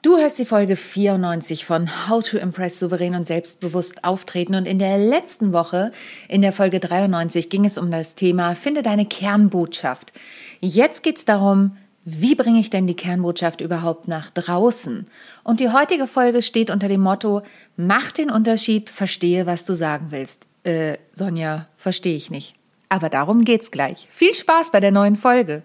Du hörst die Folge 94 von How to Impress souverän und selbstbewusst auftreten und in der letzten Woche, in der Folge 93, ging es um das Thema Finde deine Kernbotschaft. Jetzt geht es darum, wie bringe ich denn die Kernbotschaft überhaupt nach draußen? Und die heutige Folge steht unter dem Motto Mach den Unterschied, verstehe, was du sagen willst. Äh, Sonja, verstehe ich nicht. Aber darum geht's gleich. Viel Spaß bei der neuen Folge.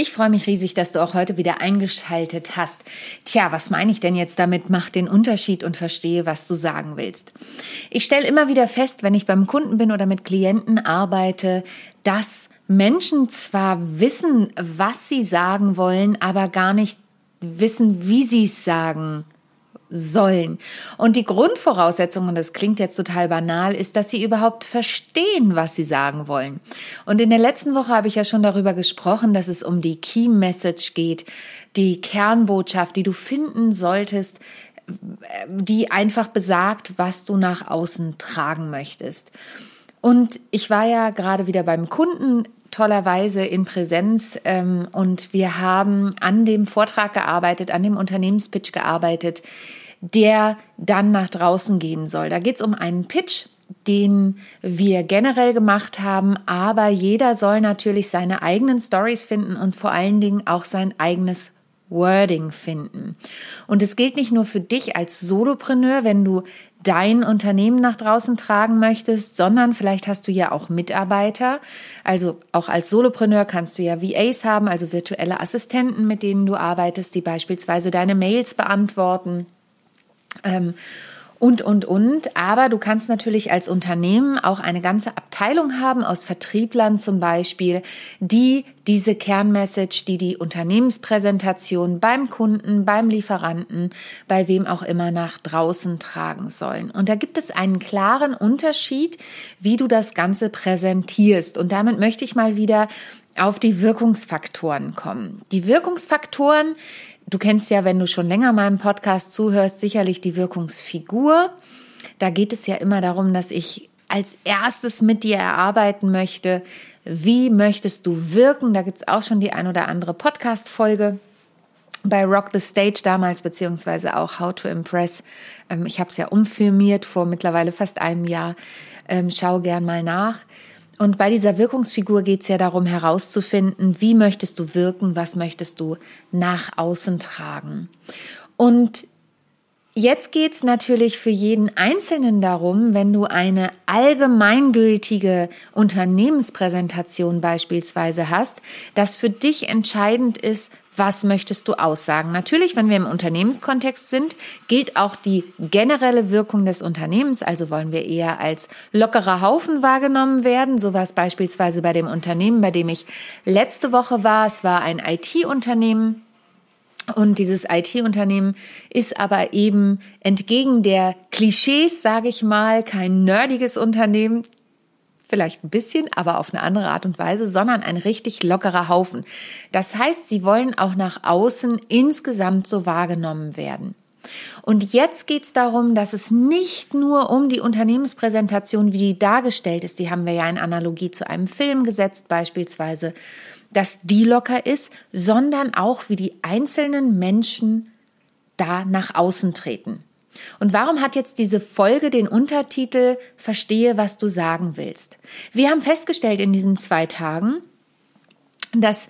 Ich freue mich riesig, dass du auch heute wieder eingeschaltet hast. Tja, was meine ich denn jetzt damit? Mach den Unterschied und verstehe, was du sagen willst. Ich stelle immer wieder fest, wenn ich beim Kunden bin oder mit Klienten arbeite, dass Menschen zwar wissen, was sie sagen wollen, aber gar nicht wissen, wie sie es sagen sollen. Und die Grundvoraussetzung, und das klingt jetzt total banal, ist, dass sie überhaupt verstehen, was sie sagen wollen. Und in der letzten Woche habe ich ja schon darüber gesprochen, dass es um die Key Message geht, die Kernbotschaft, die du finden solltest, die einfach besagt, was du nach außen tragen möchtest. Und ich war ja gerade wieder beim Kunden tollerweise in Präsenz ähm, und wir haben an dem Vortrag gearbeitet, an dem Unternehmenspitch gearbeitet, der dann nach draußen gehen soll. Da geht es um einen Pitch, den wir generell gemacht haben, aber jeder soll natürlich seine eigenen Stories finden und vor allen Dingen auch sein eigenes Wording finden. Und es gilt nicht nur für dich als Solopreneur, wenn du dein Unternehmen nach draußen tragen möchtest, sondern vielleicht hast du ja auch Mitarbeiter. Also auch als Solopreneur kannst du ja VAs haben, also virtuelle Assistenten, mit denen du arbeitest, die beispielsweise deine Mails beantworten ähm, und, und, und. Aber du kannst natürlich als Unternehmen auch eine ganze Abteilung haben aus Vertrieblern zum Beispiel, die diese Kernmessage, die die Unternehmenspräsentation beim Kunden, beim Lieferanten, bei wem auch immer nach draußen tragen sollen. Und da gibt es einen klaren Unterschied, wie du das Ganze präsentierst. Und damit möchte ich mal wieder auf die Wirkungsfaktoren kommen. Die Wirkungsfaktoren, Du kennst ja, wenn du schon länger meinem Podcast zuhörst, sicherlich die Wirkungsfigur. Da geht es ja immer darum, dass ich als erstes mit dir erarbeiten möchte, wie möchtest du wirken. Da gibt es auch schon die ein oder andere Podcast-Folge bei Rock the Stage damals, beziehungsweise auch How to Impress. Ähm, ich habe es ja umfilmiert vor mittlerweile fast einem Jahr. Ähm, schau gern mal nach. Und bei dieser Wirkungsfigur geht es ja darum herauszufinden, wie möchtest du wirken, was möchtest du nach außen tragen. Und Jetzt geht es natürlich für jeden Einzelnen darum, wenn du eine allgemeingültige Unternehmenspräsentation beispielsweise hast, dass für dich entscheidend ist, was möchtest du aussagen? Natürlich, wenn wir im Unternehmenskontext sind, gilt auch die generelle Wirkung des Unternehmens. Also wollen wir eher als lockerer Haufen wahrgenommen werden. So war es beispielsweise bei dem Unternehmen, bei dem ich letzte Woche war. Es war ein IT-Unternehmen. Und dieses IT-Unternehmen ist aber eben entgegen der Klischees, sage ich mal, kein nerdiges Unternehmen vielleicht ein bisschen, aber auf eine andere Art und Weise, sondern ein richtig lockerer Haufen. Das heißt, sie wollen auch nach außen insgesamt so wahrgenommen werden. Und jetzt geht es darum, dass es nicht nur um die Unternehmenspräsentation, wie die dargestellt ist, die haben wir ja in Analogie zu einem Film gesetzt beispielsweise, dass die locker ist, sondern auch wie die einzelnen Menschen da nach außen treten. Und warum hat jetzt diese Folge den Untertitel Verstehe, was du sagen willst? Wir haben festgestellt in diesen zwei Tagen, dass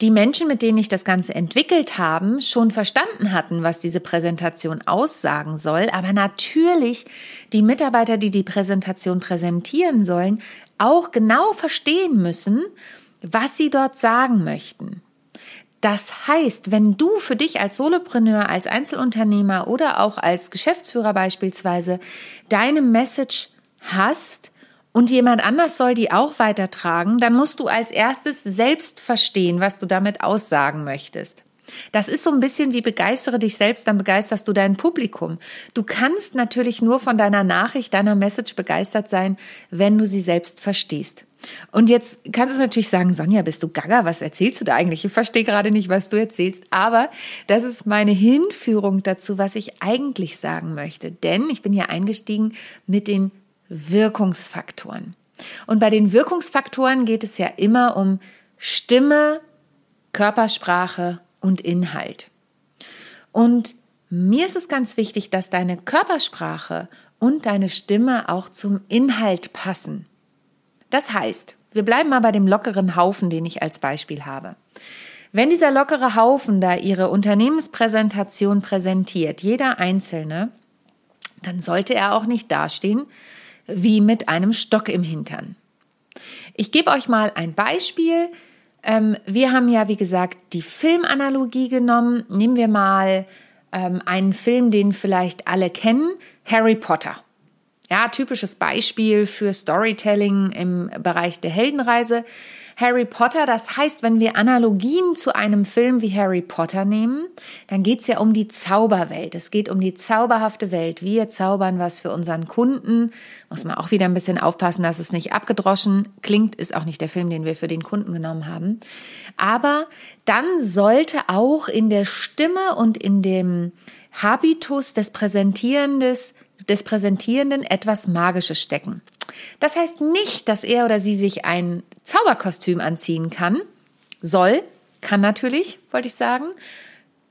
die Menschen, mit denen ich das Ganze entwickelt haben, schon verstanden hatten, was diese Präsentation aussagen soll. Aber natürlich die Mitarbeiter, die die Präsentation präsentieren sollen, auch genau verstehen müssen, was sie dort sagen möchten. Das heißt, wenn du für dich als Solopreneur, als Einzelunternehmer oder auch als Geschäftsführer beispielsweise deine Message hast und jemand anders soll die auch weitertragen, dann musst du als erstes selbst verstehen, was du damit aussagen möchtest. Das ist so ein bisschen wie begeistere dich selbst, dann begeisterst du dein Publikum. Du kannst natürlich nur von deiner Nachricht, deiner Message begeistert sein, wenn du sie selbst verstehst. Und jetzt kannst du natürlich sagen, Sonja, bist du gaga? Was erzählst du da eigentlich? Ich verstehe gerade nicht, was du erzählst. Aber das ist meine Hinführung dazu, was ich eigentlich sagen möchte. Denn ich bin hier eingestiegen mit den Wirkungsfaktoren. Und bei den Wirkungsfaktoren geht es ja immer um Stimme, Körpersprache und Inhalt. Und mir ist es ganz wichtig, dass deine Körpersprache und deine Stimme auch zum Inhalt passen. Das heißt, wir bleiben mal bei dem lockeren Haufen, den ich als Beispiel habe. Wenn dieser lockere Haufen da ihre Unternehmenspräsentation präsentiert, jeder Einzelne, dann sollte er auch nicht dastehen wie mit einem Stock im Hintern. Ich gebe euch mal ein Beispiel. Ähm, wir haben ja, wie gesagt, die Filmanalogie genommen. Nehmen wir mal ähm, einen Film, den vielleicht alle kennen, Harry Potter. Ja, typisches Beispiel für Storytelling im Bereich der Heldenreise. Harry Potter, das heißt, wenn wir Analogien zu einem Film wie Harry Potter nehmen, dann geht es ja um die Zauberwelt. Es geht um die zauberhafte Welt. Wir zaubern was für unseren Kunden. Muss man auch wieder ein bisschen aufpassen, dass es nicht abgedroschen klingt. Ist auch nicht der Film, den wir für den Kunden genommen haben. Aber dann sollte auch in der Stimme und in dem Habitus des Präsentierendes des Präsentierenden etwas Magisches stecken. Das heißt nicht, dass er oder sie sich ein Zauberkostüm anziehen kann, soll, kann natürlich, wollte ich sagen,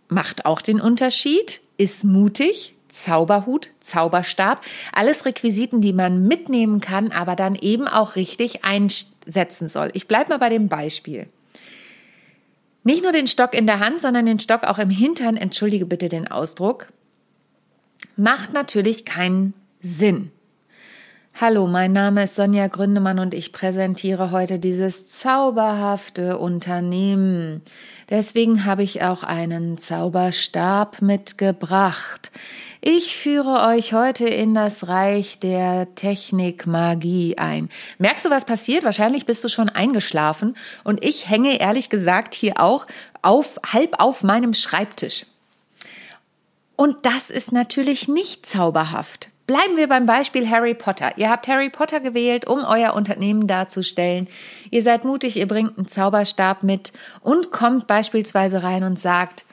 macht auch den Unterschied, ist mutig, Zauberhut, Zauberstab, alles Requisiten, die man mitnehmen kann, aber dann eben auch richtig einsetzen soll. Ich bleibe mal bei dem Beispiel. Nicht nur den Stock in der Hand, sondern den Stock auch im Hintern, entschuldige bitte den Ausdruck, macht natürlich keinen Sinn. Hallo, mein Name ist Sonja Gründemann und ich präsentiere heute dieses zauberhafte Unternehmen. Deswegen habe ich auch einen Zauberstab mitgebracht. Ich führe euch heute in das Reich der Technikmagie ein. Merkst du, was passiert? Wahrscheinlich bist du schon eingeschlafen und ich hänge ehrlich gesagt hier auch auf, halb auf meinem Schreibtisch. Und das ist natürlich nicht zauberhaft. Bleiben wir beim Beispiel Harry Potter. Ihr habt Harry Potter gewählt, um euer Unternehmen darzustellen. Ihr seid mutig, ihr bringt einen Zauberstab mit und kommt beispielsweise rein und sagt,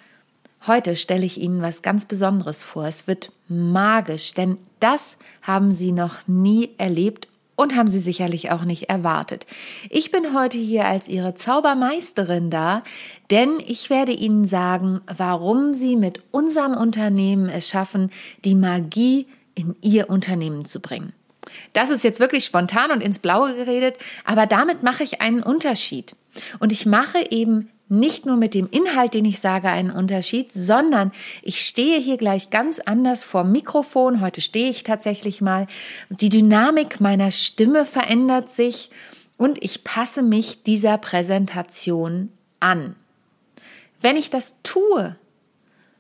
heute stelle ich Ihnen was ganz Besonderes vor. Es wird magisch, denn das haben Sie noch nie erlebt und haben Sie sicherlich auch nicht erwartet. Ich bin heute hier als Ihre Zaubermeisterin da, denn ich werde Ihnen sagen, warum Sie mit unserem Unternehmen es schaffen, die Magie in Ihr Unternehmen zu bringen. Das ist jetzt wirklich spontan und ins Blaue geredet, aber damit mache ich einen Unterschied. Und ich mache eben nicht nur mit dem Inhalt, den ich sage, einen Unterschied, sondern ich stehe hier gleich ganz anders vor Mikrofon. Heute stehe ich tatsächlich mal. Die Dynamik meiner Stimme verändert sich und ich passe mich dieser Präsentation an. Wenn ich das tue,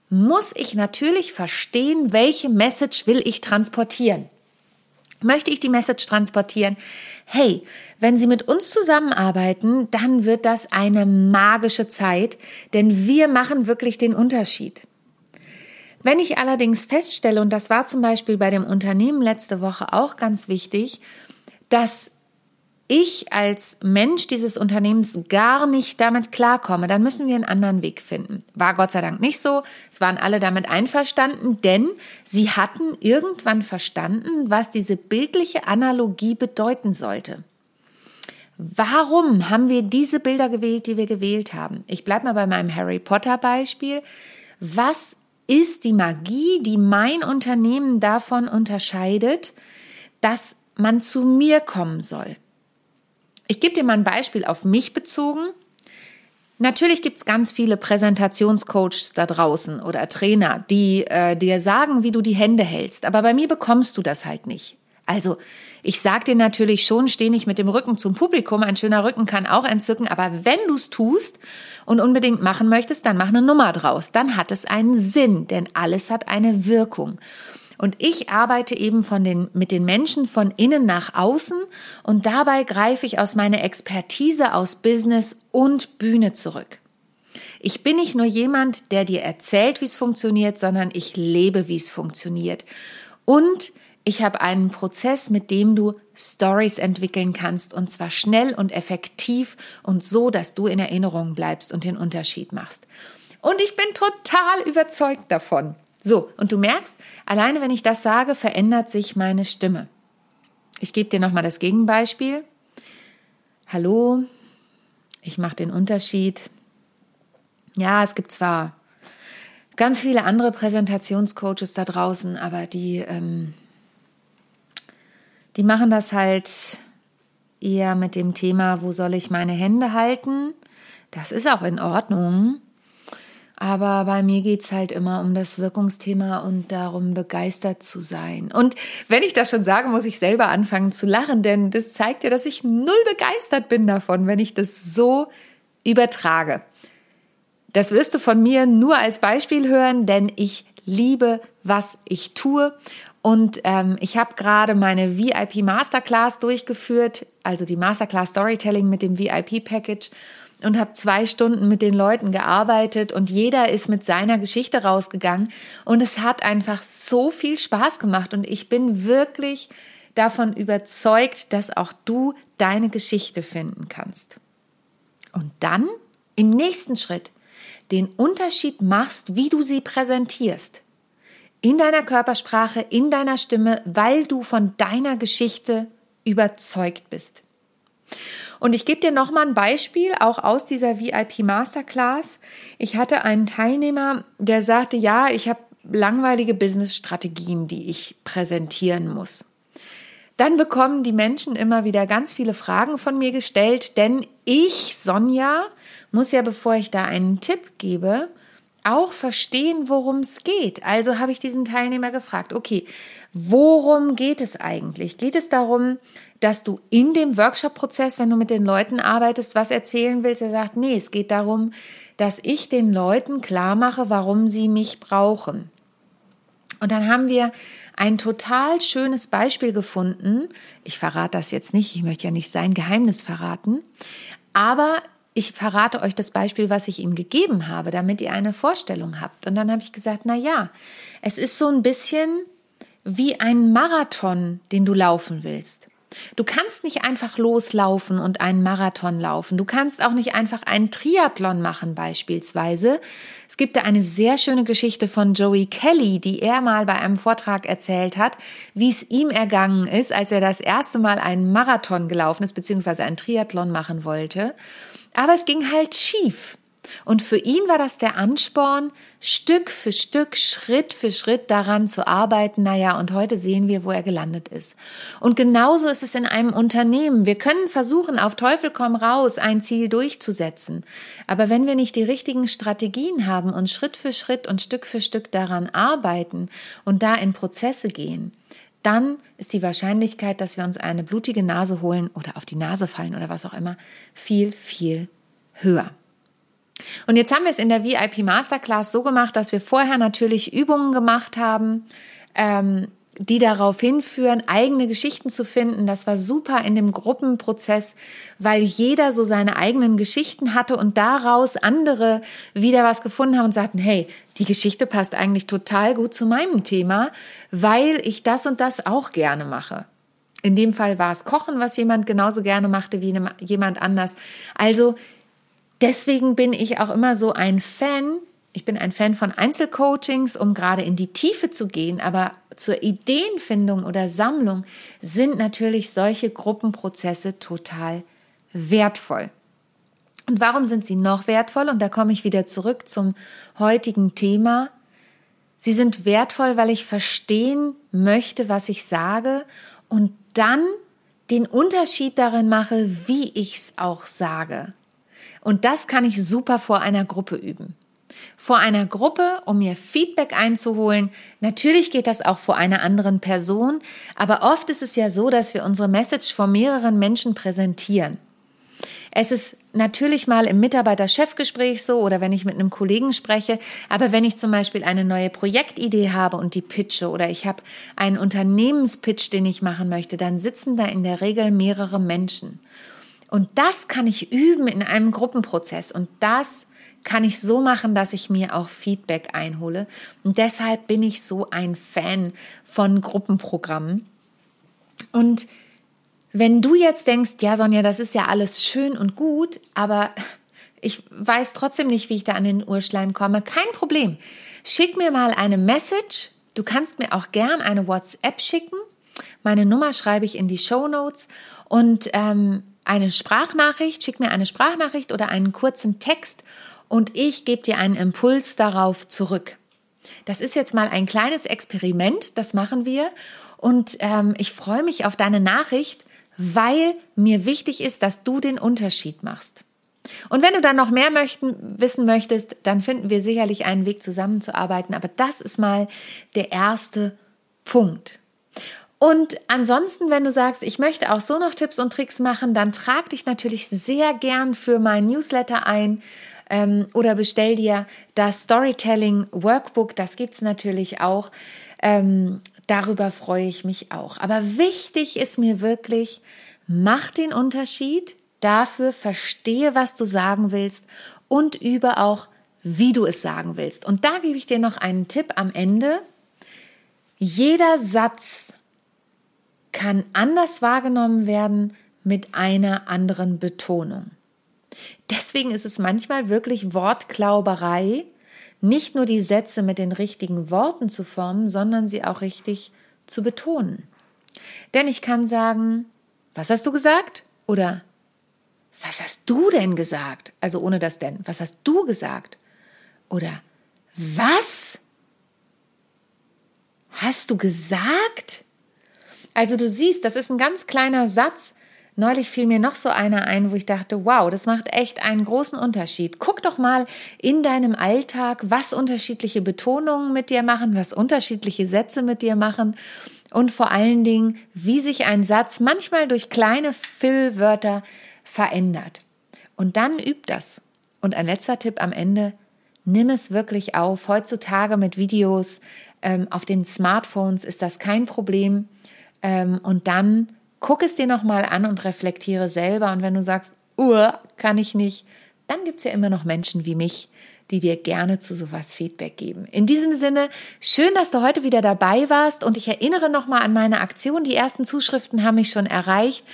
muss ich natürlich verstehen, welche Message will ich transportieren. Möchte ich die Message transportieren? Hey, wenn Sie mit uns zusammenarbeiten, dann wird das eine magische Zeit, denn wir machen wirklich den Unterschied. Wenn ich allerdings feststelle, und das war zum Beispiel bei dem Unternehmen letzte Woche auch ganz wichtig, dass ich als Mensch dieses Unternehmens gar nicht damit klarkomme, dann müssen wir einen anderen Weg finden. War Gott sei Dank nicht so. Es waren alle damit einverstanden, denn sie hatten irgendwann verstanden, was diese bildliche Analogie bedeuten sollte. Warum haben wir diese Bilder gewählt, die wir gewählt haben? Ich bleibe mal bei meinem Harry Potter Beispiel. Was ist die Magie, die mein Unternehmen davon unterscheidet, dass man zu mir kommen soll? Ich gebe dir mal ein Beispiel auf mich bezogen. Natürlich gibt es ganz viele Präsentationscoaches da draußen oder Trainer, die äh, dir sagen, wie du die Hände hältst. Aber bei mir bekommst du das halt nicht. Also ich sage dir natürlich schon, steh nicht mit dem Rücken zum Publikum. Ein schöner Rücken kann auch entzücken. Aber wenn du es tust und unbedingt machen möchtest, dann mach eine Nummer draus. Dann hat es einen Sinn, denn alles hat eine Wirkung. Und ich arbeite eben von den, mit den Menschen von innen nach außen und dabei greife ich aus meiner Expertise aus Business und Bühne zurück. Ich bin nicht nur jemand, der dir erzählt, wie es funktioniert, sondern ich lebe, wie es funktioniert. Und ich habe einen Prozess, mit dem du Stories entwickeln kannst und zwar schnell und effektiv und so, dass du in Erinnerung bleibst und den Unterschied machst. Und ich bin total überzeugt davon. So, und du merkst, alleine wenn ich das sage, verändert sich meine Stimme. Ich gebe dir nochmal das Gegenbeispiel. Hallo, ich mache den Unterschied. Ja, es gibt zwar ganz viele andere Präsentationscoaches da draußen, aber die, ähm, die machen das halt eher mit dem Thema, wo soll ich meine Hände halten? Das ist auch in Ordnung. Aber bei mir geht es halt immer um das Wirkungsthema und darum, begeistert zu sein. Und wenn ich das schon sage, muss ich selber anfangen zu lachen, denn das zeigt ja, dass ich null begeistert bin davon, wenn ich das so übertrage. Das wirst du von mir nur als Beispiel hören, denn ich liebe, was ich tue. Und ähm, ich habe gerade meine VIP Masterclass durchgeführt, also die Masterclass Storytelling mit dem VIP Package und habe zwei Stunden mit den Leuten gearbeitet und jeder ist mit seiner Geschichte rausgegangen und es hat einfach so viel Spaß gemacht und ich bin wirklich davon überzeugt, dass auch du deine Geschichte finden kannst. Und dann im nächsten Schritt den Unterschied machst, wie du sie präsentierst. In deiner Körpersprache, in deiner Stimme, weil du von deiner Geschichte überzeugt bist. Und ich gebe dir noch mal ein Beispiel, auch aus dieser VIP Masterclass. Ich hatte einen Teilnehmer, der sagte, ja, ich habe langweilige Business-Strategien, die ich präsentieren muss. Dann bekommen die Menschen immer wieder ganz viele Fragen von mir gestellt, denn ich, Sonja, muss ja, bevor ich da einen Tipp gebe, auch verstehen, worum es geht. Also habe ich diesen Teilnehmer gefragt, okay, worum geht es eigentlich? Geht es darum, dass du in dem Workshop-Prozess, wenn du mit den Leuten arbeitest, was erzählen willst. Er sagt, nee, es geht darum, dass ich den Leuten klar mache, warum sie mich brauchen. Und dann haben wir ein total schönes Beispiel gefunden. Ich verrate das jetzt nicht, ich möchte ja nicht sein Geheimnis verraten, aber ich verrate euch das Beispiel, was ich ihm gegeben habe, damit ihr eine Vorstellung habt. Und dann habe ich gesagt, na ja, es ist so ein bisschen wie ein Marathon, den du laufen willst. Du kannst nicht einfach loslaufen und einen Marathon laufen. Du kannst auch nicht einfach einen Triathlon machen beispielsweise. Es gibt da eine sehr schöne Geschichte von Joey Kelly, die er mal bei einem Vortrag erzählt hat, wie es ihm ergangen ist, als er das erste Mal einen Marathon gelaufen ist, beziehungsweise einen Triathlon machen wollte. Aber es ging halt schief. Und für ihn war das der Ansporn, Stück für Stück, Schritt für Schritt daran zu arbeiten. Naja, und heute sehen wir, wo er gelandet ist. Und genauso ist es in einem Unternehmen. Wir können versuchen, auf Teufel komm raus, ein Ziel durchzusetzen. Aber wenn wir nicht die richtigen Strategien haben und Schritt für Schritt und Stück für Stück daran arbeiten und da in Prozesse gehen, dann ist die Wahrscheinlichkeit, dass wir uns eine blutige Nase holen oder auf die Nase fallen oder was auch immer, viel, viel höher. Und jetzt haben wir es in der VIP Masterclass so gemacht, dass wir vorher natürlich Übungen gemacht haben, ähm, die darauf hinführen, eigene Geschichten zu finden. Das war super in dem Gruppenprozess, weil jeder so seine eigenen Geschichten hatte und daraus andere wieder was gefunden haben und sagten, hey, die Geschichte passt eigentlich total gut zu meinem Thema, weil ich das und das auch gerne mache. In dem Fall war es Kochen, was jemand genauso gerne machte wie jemand anders. Also deswegen bin ich auch immer so ein Fan. Ich bin ein Fan von Einzelcoachings, um gerade in die Tiefe zu gehen, aber zur Ideenfindung oder Sammlung sind natürlich solche Gruppenprozesse total wertvoll. Und warum sind sie noch wertvoll? Und da komme ich wieder zurück zum heutigen Thema. Sie sind wertvoll, weil ich verstehen möchte, was ich sage und dann den Unterschied darin mache, wie ich es auch sage. Und das kann ich super vor einer Gruppe üben. Vor einer Gruppe, um mir Feedback einzuholen. Natürlich geht das auch vor einer anderen Person, aber oft ist es ja so, dass wir unsere Message vor mehreren Menschen präsentieren. Es ist natürlich mal im Mitarbeiter-Chefgespräch so oder wenn ich mit einem Kollegen spreche, aber wenn ich zum Beispiel eine neue Projektidee habe und die pitche oder ich habe einen Unternehmenspitch, den ich machen möchte, dann sitzen da in der Regel mehrere Menschen. Und das kann ich üben in einem Gruppenprozess und das kann ich so machen, dass ich mir auch Feedback einhole. Und deshalb bin ich so ein Fan von Gruppenprogrammen. Und wenn du jetzt denkst, ja Sonja, das ist ja alles schön und gut, aber ich weiß trotzdem nicht, wie ich da an den Urschleim komme, kein Problem. Schick mir mal eine Message. Du kannst mir auch gern eine WhatsApp schicken. Meine Nummer schreibe ich in die Show Notes und ähm, eine Sprachnachricht. Schick mir eine Sprachnachricht oder einen kurzen Text und ich gebe dir einen Impuls darauf zurück. Das ist jetzt mal ein kleines Experiment, das machen wir. Und ähm, ich freue mich auf deine Nachricht, weil mir wichtig ist, dass du den Unterschied machst. Und wenn du dann noch mehr möchten, wissen möchtest, dann finden wir sicherlich einen Weg zusammenzuarbeiten. Aber das ist mal der erste Punkt. Und ansonsten, wenn du sagst, ich möchte auch so noch Tipps und Tricks machen, dann trag dich natürlich sehr gern für mein Newsletter ein ähm, oder bestell dir das Storytelling Workbook. Das gibt es natürlich auch. Ähm, darüber freue ich mich auch. Aber wichtig ist mir wirklich, mach den Unterschied dafür, verstehe, was du sagen willst und übe auch, wie du es sagen willst. Und da gebe ich dir noch einen Tipp am Ende. Jeder Satz kann anders wahrgenommen werden mit einer anderen Betonung. Deswegen ist es manchmal wirklich Wortklauberei, nicht nur die Sätze mit den richtigen Worten zu formen, sondern sie auch richtig zu betonen. Denn ich kann sagen, was hast du gesagt? Oder was hast du denn gesagt? Also ohne das denn. Was hast du gesagt? Oder was? Hast du gesagt? Also du siehst, das ist ein ganz kleiner Satz. Neulich fiel mir noch so einer ein, wo ich dachte, wow, das macht echt einen großen Unterschied. Guck doch mal in deinem Alltag, was unterschiedliche Betonungen mit dir machen, was unterschiedliche Sätze mit dir machen und vor allen Dingen, wie sich ein Satz manchmal durch kleine Füllwörter verändert. Und dann übt das. Und ein letzter Tipp am Ende, nimm es wirklich auf. Heutzutage mit Videos ähm, auf den Smartphones ist das kein Problem. Ähm, und dann guck es dir nochmal an und reflektiere selber. Und wenn du sagst, uh, kann ich nicht, dann gibt es ja immer noch Menschen wie mich, die dir gerne zu sowas Feedback geben. In diesem Sinne, schön, dass du heute wieder dabei warst und ich erinnere nochmal an meine Aktion. Die ersten Zuschriften haben mich schon erreicht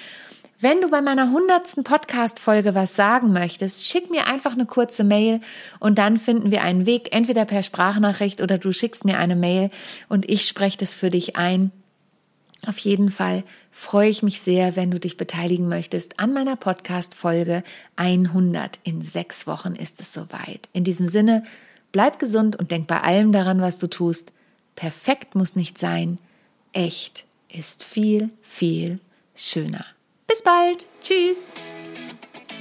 wenn du bei meiner hundertsten Podcast-Folge was sagen möchtest, schick mir einfach eine kurze Mail und dann finden wir einen Weg, entweder per Sprachnachricht oder du schickst mir eine Mail und ich spreche das für dich ein. Auf jeden Fall freue ich mich sehr, wenn du dich beteiligen möchtest an meiner Podcast-Folge 100. In sechs Wochen ist es soweit. In diesem Sinne, bleib gesund und denk bei allem daran, was du tust. Perfekt muss nicht sein. Echt ist viel, viel schöner. Bis bald. Tschüss.